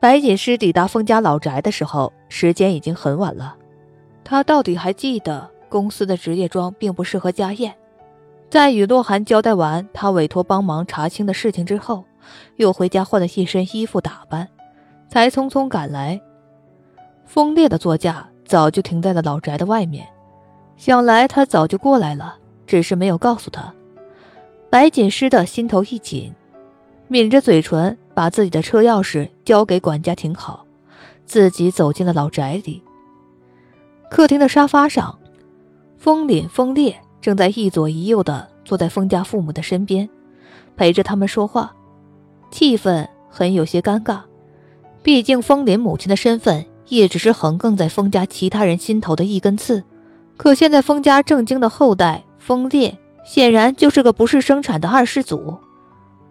白锦诗抵达封家老宅的时候，时间已经很晚了。他到底还记得公司的职业装并不适合家宴。在与洛寒交代完他委托帮忙查清的事情之后，又回家换了一身衣服打扮，才匆匆赶来。风烈的座驾早就停在了老宅的外面，想来他早就过来了，只是没有告诉他。白锦诗的心头一紧，抿着嘴唇。把自己的车钥匙交给管家停好，自己走进了老宅里。客厅的沙发上，风凛、风烈正在一左一右的坐在风家父母的身边，陪着他们说话，气氛很有些尴尬。毕竟风凛母亲的身份也只是横亘在风家其他人心头的一根刺，可现在风家正经的后代风烈显然就是个不是生产的二世祖。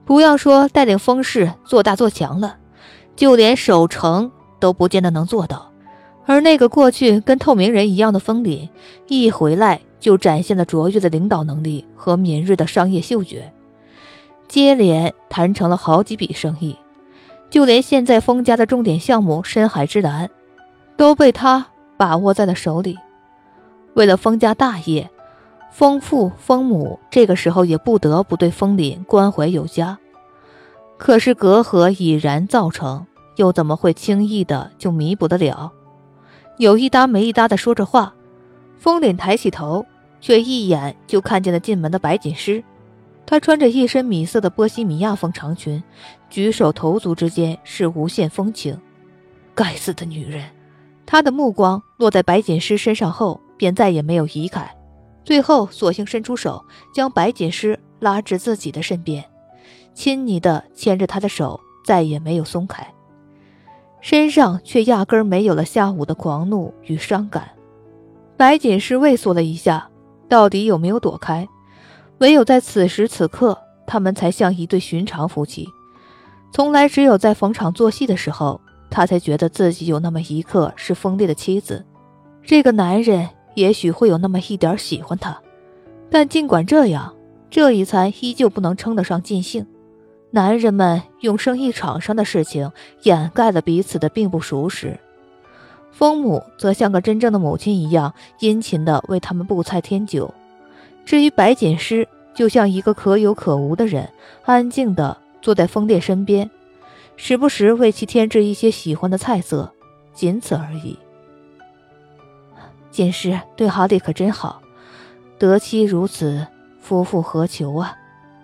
不要说带领风氏做大做强了，就连守城都不见得能做到。而那个过去跟透明人一样的风凛，一回来就展现了卓越的领导能力和敏锐的商业嗅觉，接连谈成了好几笔生意。就连现在风家的重点项目深海之蓝，都被他把握在了手里。为了风家大业。风父、风母这个时候也不得不对风凛关怀有加，可是隔阂已然造成，又怎么会轻易的就弥补得了？有一搭没一搭的说着话，风凛抬起头，却一眼就看见了进门的白锦诗。她穿着一身米色的波西米亚风长裙，举手投足之间是无限风情。该死的女人！他的目光落在白锦诗身上后，便再也没有移开。最后，索性伸出手，将白锦诗拉至自己的身边，亲昵地牵着她的手，再也没有松开，身上却压根没有了下午的狂怒与伤感。白锦诗畏缩了一下，到底有没有躲开？唯有在此时此刻，他们才像一对寻常夫妻。从来只有在逢场作戏的时候，他才觉得自己有那么一刻是锋利的妻子。这个男人。也许会有那么一点喜欢他，但尽管这样，这一餐依旧不能称得上尽兴。男人们用生意场上的事情掩盖了彼此的并不熟识。风母则像个真正的母亲一样殷勤地为他们布菜添酒。至于白锦诗，就像一个可有可无的人，安静地坐在风烈身边，时不时为其添置一些喜欢的菜色，仅此而已。锦诗对哈利可真好，得妻如此，夫复何求啊？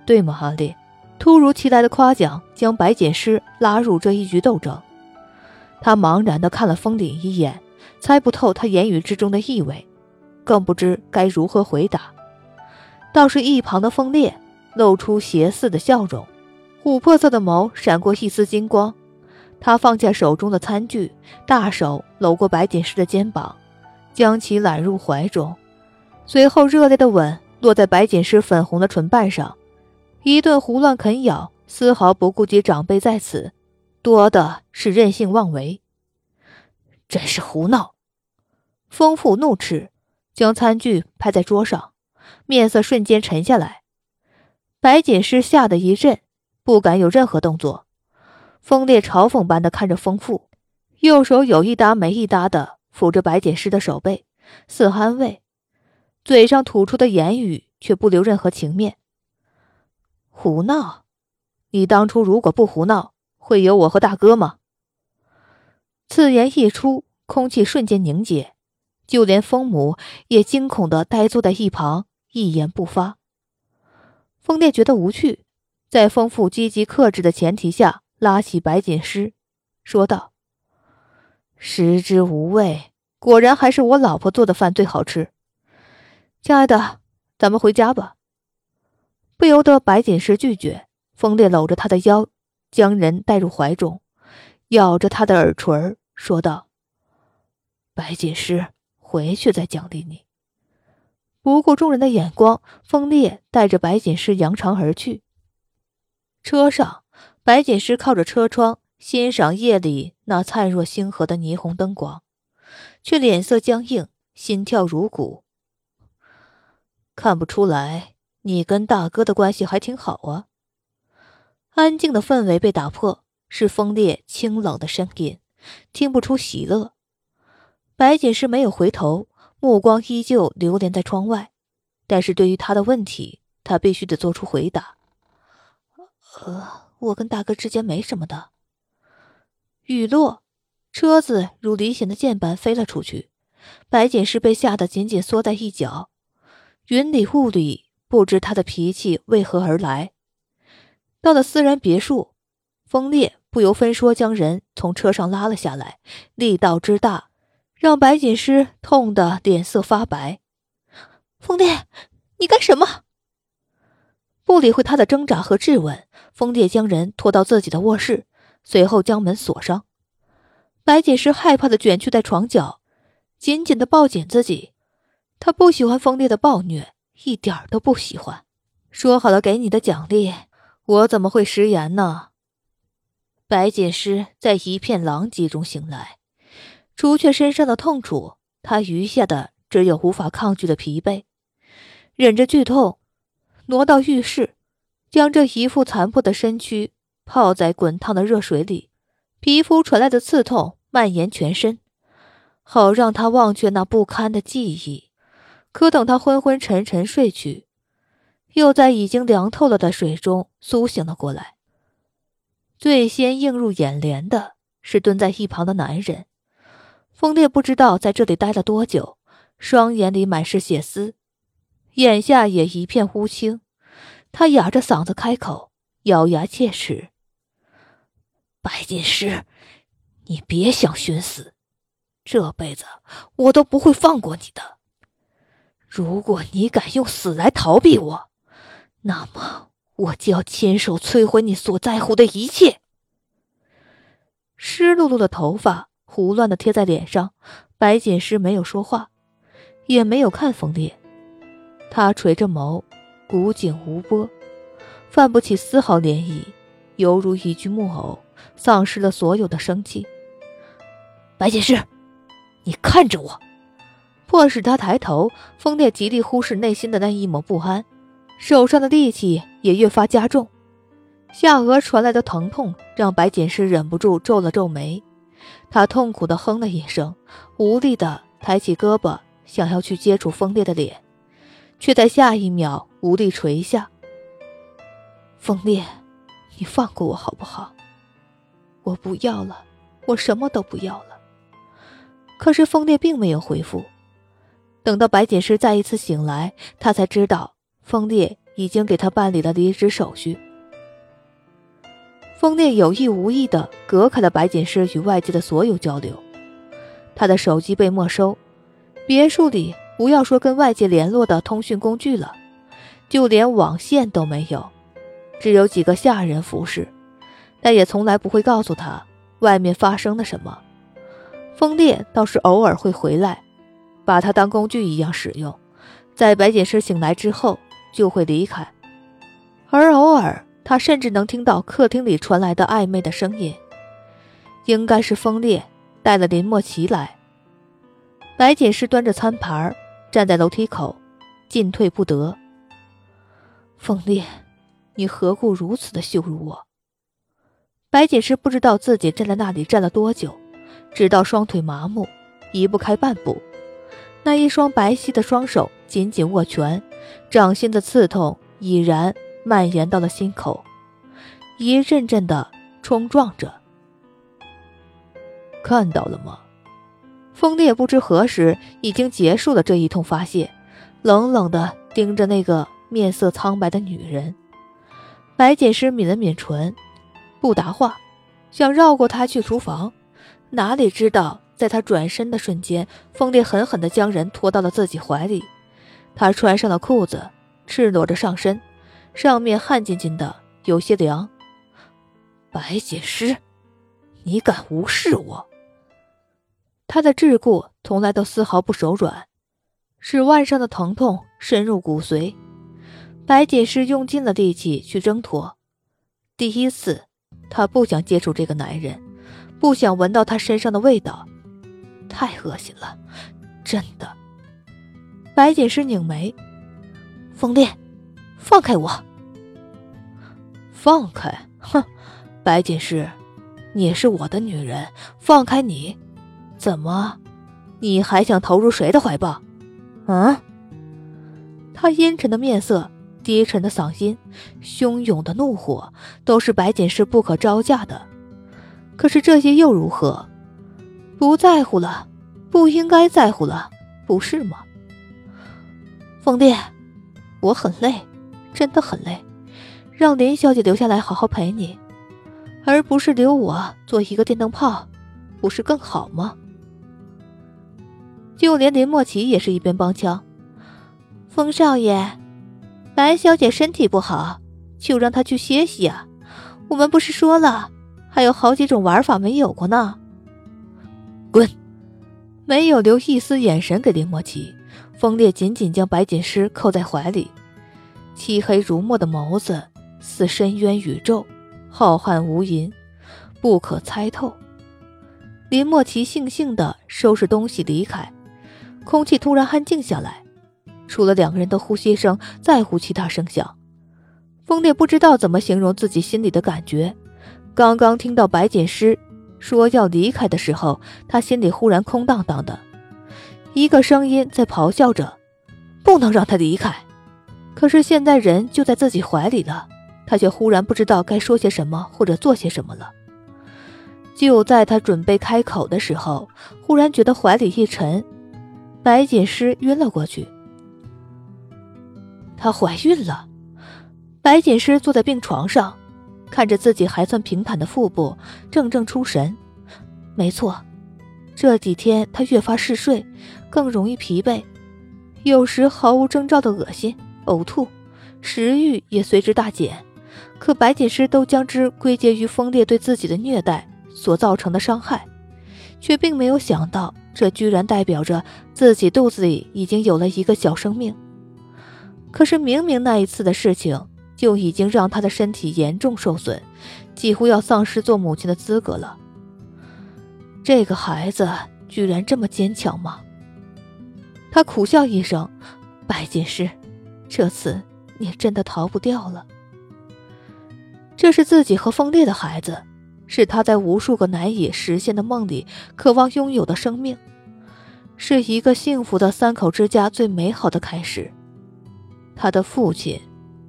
对吗，哈利？突如其来的夸奖将白锦诗拉入这一局斗争。他茫然地看了风凛一眼，猜不透他言语之中的意味，更不知该如何回答。倒是一旁的风烈露出邪似的笑容，琥珀色的眸闪过一丝金光。他放下手中的餐具，大手搂过白锦诗的肩膀。将其揽入怀中，随后热烈的吻落在白锦诗粉红的唇瓣上，一顿胡乱啃咬，丝毫不顾及长辈在此，多的是任性妄为。真是胡闹！丰富怒斥，将餐具拍在桌上，面色瞬间沉下来。白锦诗吓得一震，不敢有任何动作。风烈嘲讽般的看着丰富，右手有一搭没一搭的。抚着白锦诗的手背，似安慰，嘴上吐出的言语却不留任何情面。胡闹！你当初如果不胡闹，会有我和大哥吗？此言一出，空气瞬间凝结，就连风母也惊恐的呆坐在一旁，一言不发。风烈觉得无趣，在丰富积极克制的前提下，拉起白锦诗，说道。食之无味，果然还是我老婆做的饭最好吃。亲爱的，咱们回家吧。不由得白锦诗拒绝，风烈搂着她的腰，将人带入怀中，咬着她的耳垂，说道：“白锦诗，回去再奖励你。”不顾众人的眼光，风烈带着白锦诗扬长而去。车上，白锦诗靠着车窗。欣赏夜里那灿若星河的霓虹灯光，却脸色僵硬，心跳如鼓。看不出来，你跟大哥的关系还挺好啊。安静的氛围被打破，是风烈清冷的声音，听不出喜乐。白锦诗没有回头，目光依旧流连在窗外。但是对于他的问题，他必须得做出回答。呃，我跟大哥之间没什么的。雨落，车子如离弦的箭般飞了出去。白锦诗被吓得紧紧缩在一角。云里雾里，不知他的脾气为何而来。到了私人别墅，风烈不由分说将人从车上拉了下来，力道之大，让白锦诗痛得脸色发白。风烈，你干什么？不理会他的挣扎和质问，风烈将人拖到自己的卧室，随后将门锁上。白锦诗害怕的卷曲在床角，紧紧的抱紧自己。他不喜欢风烈的暴虐，一点都不喜欢。说好了给你的奖励，我怎么会食言呢？白锦诗在一片狼藉中醒来，除却身上的痛楚，他余下的只有无法抗拒的疲惫。忍着剧痛。挪到浴室，将这一副残破的身躯泡在滚烫的热水里，皮肤传来的刺痛蔓延全身，好让他忘却那不堪的记忆。可等他昏昏沉沉睡去，又在已经凉透了的水中苏醒了过来。最先映入眼帘的是蹲在一旁的男人，风烈不知道在这里待了多久，双眼里满是血丝。眼下也一片乌青，他哑着嗓子开口，咬牙切齿：“白锦诗，你别想寻死，这辈子我都不会放过你的。如果你敢用死来逃避我，那么我就要亲手摧毁你所在乎的一切。”湿漉漉的头发胡乱的贴在脸上，白锦诗没有说话，也没有看冯烈。他垂着眸，古井无波，泛不起丝毫涟漪，犹如一具木偶，丧失了所有的生气。白锦诗，你看着我！迫使他抬头，风烈极力忽视内心的那一抹不安，手上的力气也越发加重。下颚传来的疼痛让白锦诗忍不住皱了皱眉，他痛苦的哼了一声，无力的抬起胳膊，想要去接触风烈的脸。却在下一秒无力垂下。风烈，你放过我好不好？我不要了，我什么都不要了。可是风烈并没有回复。等到白锦诗再一次醒来，他才知道风烈已经给他办理了离职手续。风烈有意无意的隔开了白锦诗与外界的所有交流，他的手机被没收，别墅里。不要说跟外界联络的通讯工具了，就连网线都没有，只有几个下人服侍，但也从来不会告诉他外面发生了什么。风烈倒是偶尔会回来，把他当工具一样使用，在白锦诗醒来之后就会离开，而偶尔他甚至能听到客厅里传来的暧昧的声音，应该是风烈带了林墨奇来。白锦诗端着餐盘站在楼梯口，进退不得。风烈，你何故如此的羞辱我？白锦诗不知道自己站在那里站了多久，直到双腿麻木，移不开半步。那一双白皙的双手紧紧握拳，掌心的刺痛已然蔓延到了心口，一阵阵的冲撞着。看到了吗？风烈不知何时已经结束了这一通发泄，冷冷的盯着那个面色苍白的女人。白锦诗抿了抿唇，不答话，想绕过他去厨房。哪里知道，在他转身的瞬间，风烈狠狠地将人拖到了自己怀里。他穿上了裤子，赤裸着上身，上面汗津津的，有些凉。白锦诗，你敢无视我？他的桎梏从来都丝毫不手软，使腕上的疼痛深入骨髓。白锦诗用尽了力气去挣脱。第一次，他不想接触这个男人，不想闻到他身上的味道，太恶心了，真的。白锦诗拧眉：“风烈，放开我！放开！哼，白锦诗，你是我的女人，放开你！怎么，你还想投入谁的怀抱？嗯？他阴沉的面色，低沉的嗓音，汹涌的怒火，都是白锦诗不可招架的。可是这些又如何？不在乎了，不应该在乎了，不是吗？凤弟，我很累，真的很累，让林小姐留下来好好陪你，而不是留我做一个电灯泡，不是更好吗？就连林莫奇也是一边帮腔：“风少爷，白小姐身体不好，就让她去歇息啊。我们不是说了，还有好几种玩法没有过呢。”滚！没有留一丝眼神给林莫奇，风烈紧紧将白锦诗扣在怀里，漆黑如墨的眸子似深渊宇宙，浩瀚无垠，不可猜透。林莫奇悻悻地收拾东西离开，空气突然安静下来，除了两个人的呼吸声，再无其他声响。风烈不知道怎么形容自己心里的感觉，刚刚听到白锦诗。说要离开的时候，他心里忽然空荡荡的，一个声音在咆哮着：“不能让他离开。”可是现在人就在自己怀里了，他却忽然不知道该说些什么或者做些什么了。就在他准备开口的时候，忽然觉得怀里一沉，白锦诗晕了过去。她怀孕了，白锦诗坐在病床上。看着自己还算平坦的腹部，怔怔出神。没错，这几天她越发嗜睡，更容易疲惫，有时毫无征兆的恶心、呕吐，食欲也随之大减。可白锦诗都将之归结于风烈对自己的虐待所造成的伤害，却并没有想到，这居然代表着自己肚子里已经有了一个小生命。可是明明那一次的事情。就已经让他的身体严重受损，几乎要丧失做母亲的资格了。这个孩子居然这么坚强吗？他苦笑一声：“白锦诗，这次你真的逃不掉了。这是自己和风烈的孩子，是他在无数个难以实现的梦里渴望拥有的生命，是一个幸福的三口之家最美好的开始。他的父亲。”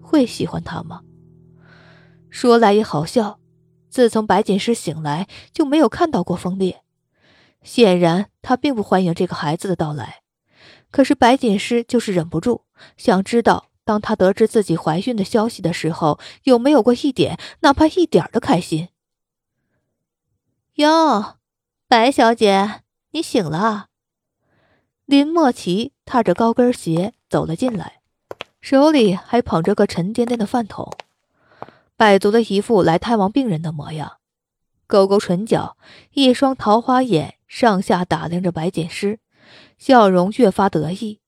会喜欢他吗？说来也好笑，自从白锦诗醒来就没有看到过风烈，显然他并不欢迎这个孩子的到来。可是白锦诗就是忍不住想知道，当他得知自己怀孕的消息的时候，有没有过一点，哪怕一点的开心。哟，白小姐，你醒了。林莫奇踏着高跟鞋走了进来。手里还捧着个沉甸甸的饭桶，摆足了一副来探望病人的模样，勾勾唇角，一双桃花眼上下打量着白锦诗，笑容越发得意。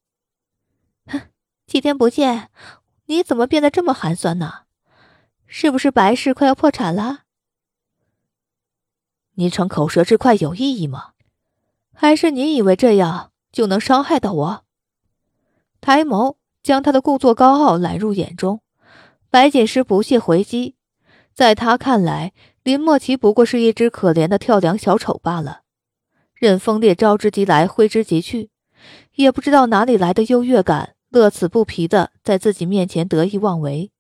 哼，几天不见，你怎么变得这么寒酸呢？是不是白氏快要破产了？你逞口舌之快有意义吗？还是你以为这样就能伤害到我？抬眸。将他的故作高傲揽入眼中，白锦诗不屑回击。在他看来，林莫奇不过是一只可怜的跳梁小丑罢了，任风烈招之即来，挥之即去，也不知道哪里来的优越感，乐此不疲的在自己面前得意妄为。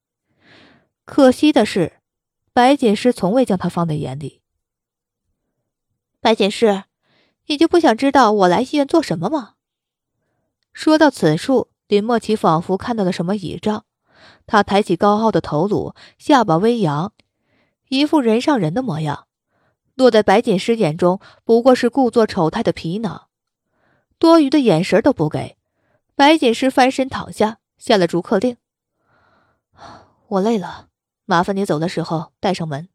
可惜的是，白锦诗从未将他放在眼里。白锦诗，你就不想知道我来医院做什么吗？说到此处。林莫奇仿佛看到了什么倚仗，他抬起高傲的头颅，下巴微扬，一副人上人的模样。落在白锦诗眼中，不过是故作丑态的皮囊，多余的眼神都不给。白锦诗翻身躺下，下了逐客令：“我累了，麻烦你走的时候带上门。”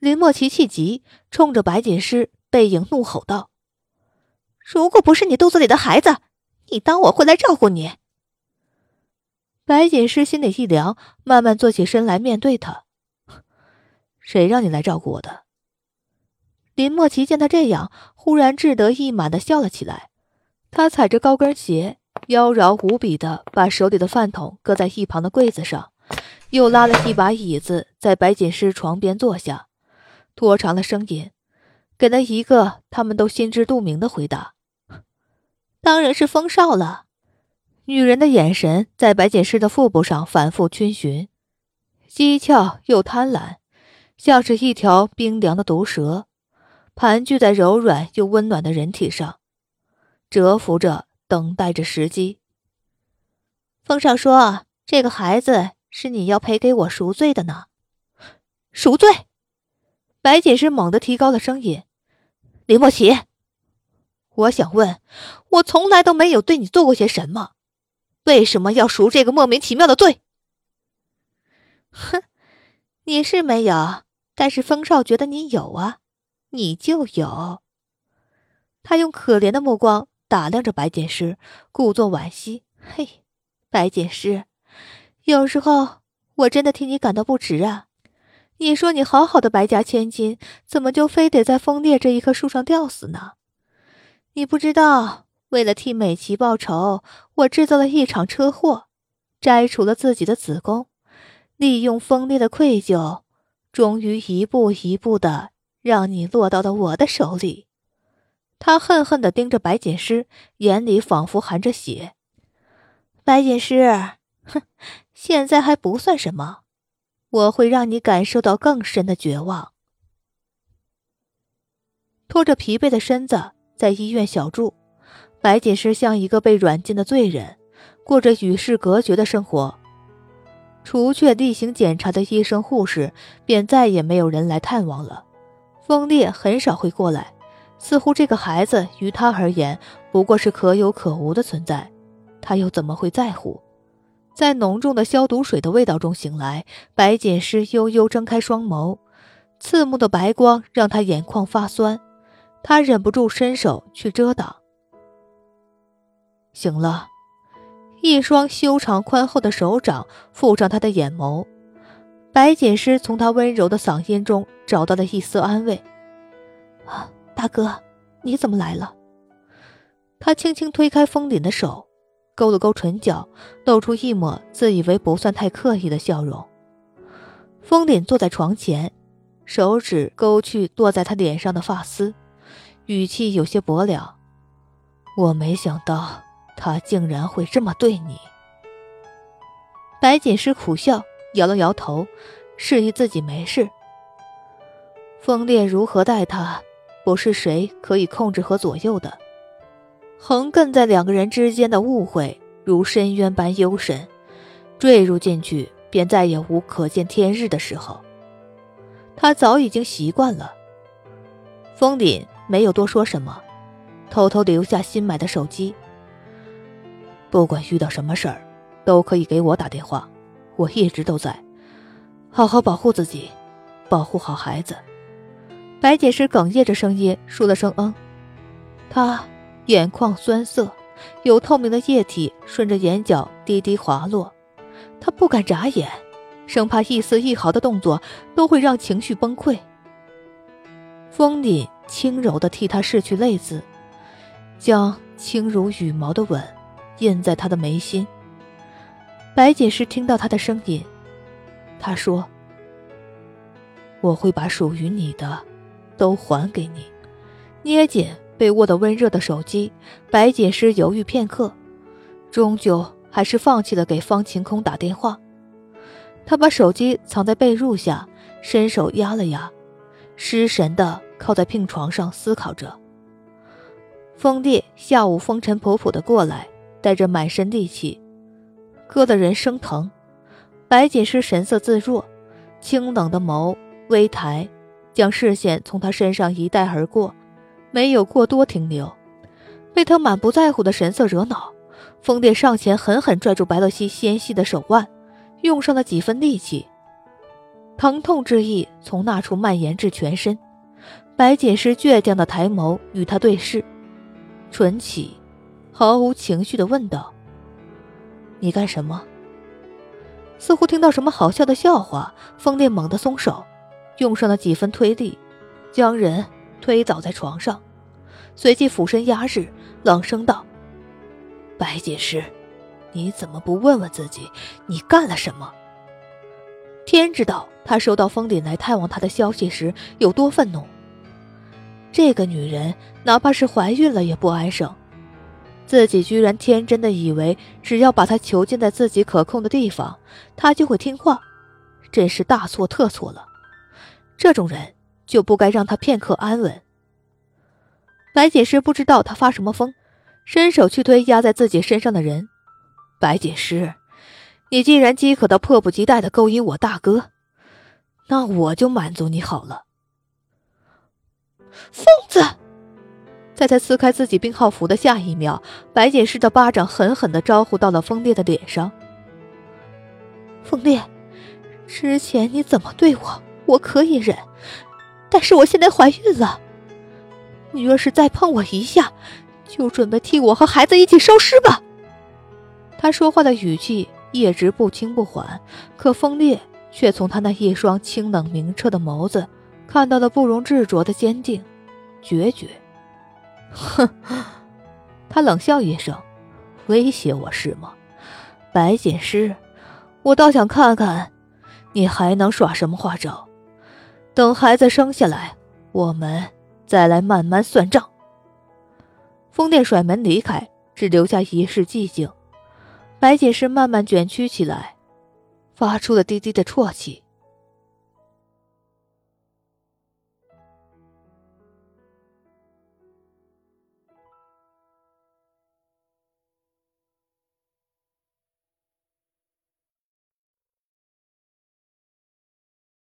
林莫奇气急，冲着白锦诗背影怒吼道：“如果不是你肚子里的孩子！”你当我会来照顾你？白锦诗心里一凉，慢慢坐起身来面对他。谁让你来照顾我的？林莫奇见他这样，忽然志得意满的笑了起来。他踩着高跟鞋，妖娆无比的把手里的饭桶搁在一旁的柜子上，又拉了一把椅子在白锦诗床边坐下，拖长了声音，给了一个他们都心知肚明的回答：“当然是风少了。”女人的眼神在白锦诗的腹部上反复逡巡，讥诮又贪婪，像是一条冰凉的毒蛇，盘踞在柔软又温暖的人体上，蛰伏着，等待着时机。风少说：“这个孩子是你要赔给我赎罪的呢。”赎罪！白锦诗猛地提高了声音：“林莫奇，我想问，我从来都没有对你做过些什么。”为什么要赎这个莫名其妙的罪？哼，你是没有，但是风少觉得你有啊，你就有。他用可怜的目光打量着白锦诗，故作惋惜：“嘿，白锦诗，有时候我真的替你感到不值啊。你说你好好的白家千金，怎么就非得在枫叶这一棵树上吊死呢？你不知道。”为了替美琪报仇，我制造了一场车祸，摘除了自己的子宫，利用锋利的愧疚，终于一步一步的让你落到了我的手里。他恨恨的盯着白锦诗，眼里仿佛含着血。白锦诗，哼，现在还不算什么，我会让你感受到更深的绝望。拖着疲惫的身子在医院小住。白锦诗像一个被软禁的罪人，过着与世隔绝的生活。除却例行检查的医生护士，便再也没有人来探望了。风烈很少会过来，似乎这个孩子于他而言不过是可有可无的存在，他又怎么会在乎？在浓重的消毒水的味道中醒来，白锦诗悠悠睁开双眸，刺目的白光让他眼眶发酸，他忍不住伸手去遮挡。醒了，一双修长宽厚的手掌覆上他的眼眸。白锦诗从他温柔的嗓音中找到了一丝安慰。啊，大哥，你怎么来了？他轻轻推开风凛的手，勾了勾唇角，露出一抹自以为不算太刻意的笑容。风凛坐在床前，手指勾去落在他脸上的发丝，语气有些薄凉。我没想到。他竟然会这么对你，白锦诗苦笑，摇了摇头，示意自己没事。风烈如何待他，不是谁可以控制和左右的。横亘在两个人之间的误会，如深渊般幽深，坠入进去，便再也无可见天日的时候。他早已经习惯了。风凛没有多说什么，偷偷留下新买的手机。不管遇到什么事儿，都可以给我打电话，我一直都在。好好保护自己，保护好孩子。白锦诗哽咽着声音说了声“嗯”，她眼眶酸涩，有透明的液体顺着眼角滴滴滑落。她不敢眨眼，生怕一丝一毫的动作都会让情绪崩溃。风凛轻柔地替他拭去泪渍，将轻如羽毛的吻。印在他的眉心。白锦诗听到他的声音，他说：“我会把属于你的，都还给你。”捏紧被握的温热的手机，白锦诗犹豫片刻，终究还是放弃了给方晴空打电话。他把手机藏在被褥下，伸手压了压，失神的靠在病床上思考着。风烈下午风尘仆仆的过来。带着满身戾气，割得人生疼。白锦诗神色自若，清冷的眸微抬，将视线从他身上一带而过，没有过多停留。被他满不在乎的神色惹恼，风烈上前狠狠拽住白洛西纤细的手腕，用上了几分力气。疼痛之意从那处蔓延至全身。白锦诗倔强的抬眸与他对视，唇起。毫无情绪的问道：“你干什么？”似乎听到什么好笑的笑话，风烈猛地松手，用上了几分推力，将人推倒在床上，随即俯身压制，冷声道：“白锦诗，你怎么不问问自己，你干了什么？”天知道他收到风凛来探望他的消息时有多愤怒。这个女人哪怕是怀孕了也不安生，自己居然天真的以为只要把她囚禁在自己可控的地方，她就会听话，真是大错特错了。这种人就不该让她片刻安稳。白锦诗不知道他发什么疯，伸手去推压在自己身上的人。白锦诗，你既然饥渴到迫不及待的勾引我大哥，那我就满足你好了。疯子！在他撕开自己病号服的下一秒，白锦诗的巴掌狠狠的招呼到了风烈的脸上。风烈，之前你怎么对我，我可以忍，但是我现在怀孕了，你若是再碰我一下，就准备替我和孩子一起烧尸吧。他说话的语气一直不轻不缓，可风烈却从他那一双清冷明澈的眸子。看到了不容置喙的坚定、决绝。哼，他冷笑一声，威胁我是吗？白锦诗，我倒想看看你还能耍什么花招。等孩子生下来，我们再来慢慢算账。风电甩门离开，只留下一室寂静。白锦诗慢慢卷曲起来，发出了低低的啜泣。